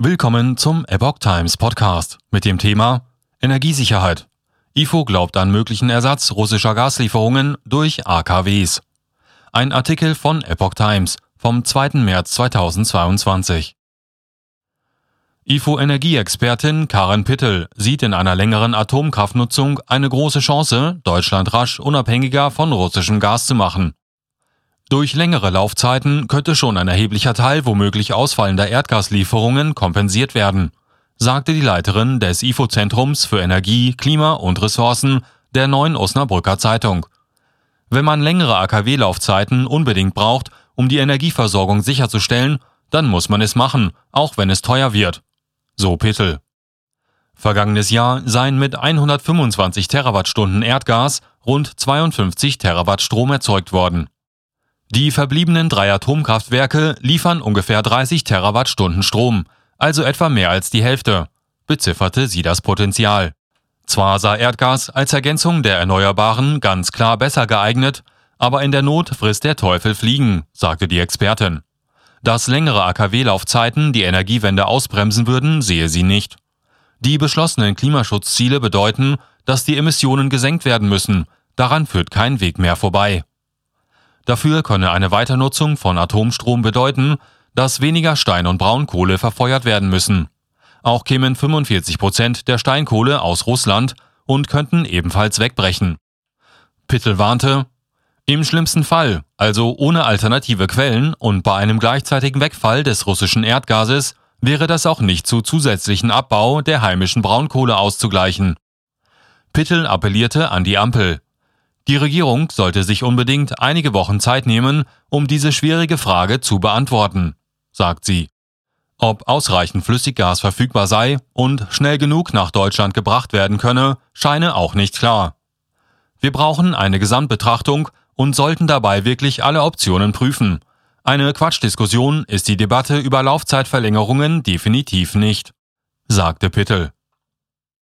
Willkommen zum Epoch Times Podcast mit dem Thema Energiesicherheit. IFO glaubt an möglichen Ersatz russischer Gaslieferungen durch AKWs. Ein Artikel von Epoch Times vom 2. März 2022. IFO-Energieexpertin Karen Pittel sieht in einer längeren Atomkraftnutzung eine große Chance, Deutschland rasch unabhängiger von russischem Gas zu machen. Durch längere Laufzeiten könnte schon ein erheblicher Teil womöglich ausfallender Erdgaslieferungen kompensiert werden, sagte die Leiterin des IFO-Zentrums für Energie, Klima und Ressourcen der neuen Osnabrücker Zeitung. Wenn man längere AKW-Laufzeiten unbedingt braucht, um die Energieversorgung sicherzustellen, dann muss man es machen, auch wenn es teuer wird. So Pittel. Vergangenes Jahr seien mit 125 Terawattstunden Erdgas rund 52 Terawatt Strom erzeugt worden. Die verbliebenen drei Atomkraftwerke liefern ungefähr 30 Terawattstunden Strom, also etwa mehr als die Hälfte, bezifferte sie das Potenzial. Zwar sei Erdgas als Ergänzung der Erneuerbaren ganz klar besser geeignet, aber in der Not frisst der Teufel Fliegen, sagte die Expertin. Dass längere AKW-Laufzeiten die Energiewende ausbremsen würden, sehe sie nicht. Die beschlossenen Klimaschutzziele bedeuten, dass die Emissionen gesenkt werden müssen, daran führt kein Weg mehr vorbei. Dafür könne eine Weiternutzung von Atomstrom bedeuten, dass weniger Stein und Braunkohle verfeuert werden müssen. Auch kämen 45 Prozent der Steinkohle aus Russland und könnten ebenfalls wegbrechen. Pittel warnte, im schlimmsten Fall, also ohne alternative Quellen und bei einem gleichzeitigen Wegfall des russischen Erdgases, wäre das auch nicht zu zusätzlichen Abbau der heimischen Braunkohle auszugleichen. Pittel appellierte an die Ampel. Die Regierung sollte sich unbedingt einige Wochen Zeit nehmen, um diese schwierige Frage zu beantworten, sagt sie. Ob ausreichend Flüssiggas verfügbar sei und schnell genug nach Deutschland gebracht werden könne, scheine auch nicht klar. Wir brauchen eine Gesamtbetrachtung und sollten dabei wirklich alle Optionen prüfen. Eine Quatschdiskussion ist die Debatte über Laufzeitverlängerungen definitiv nicht, sagte Pittel.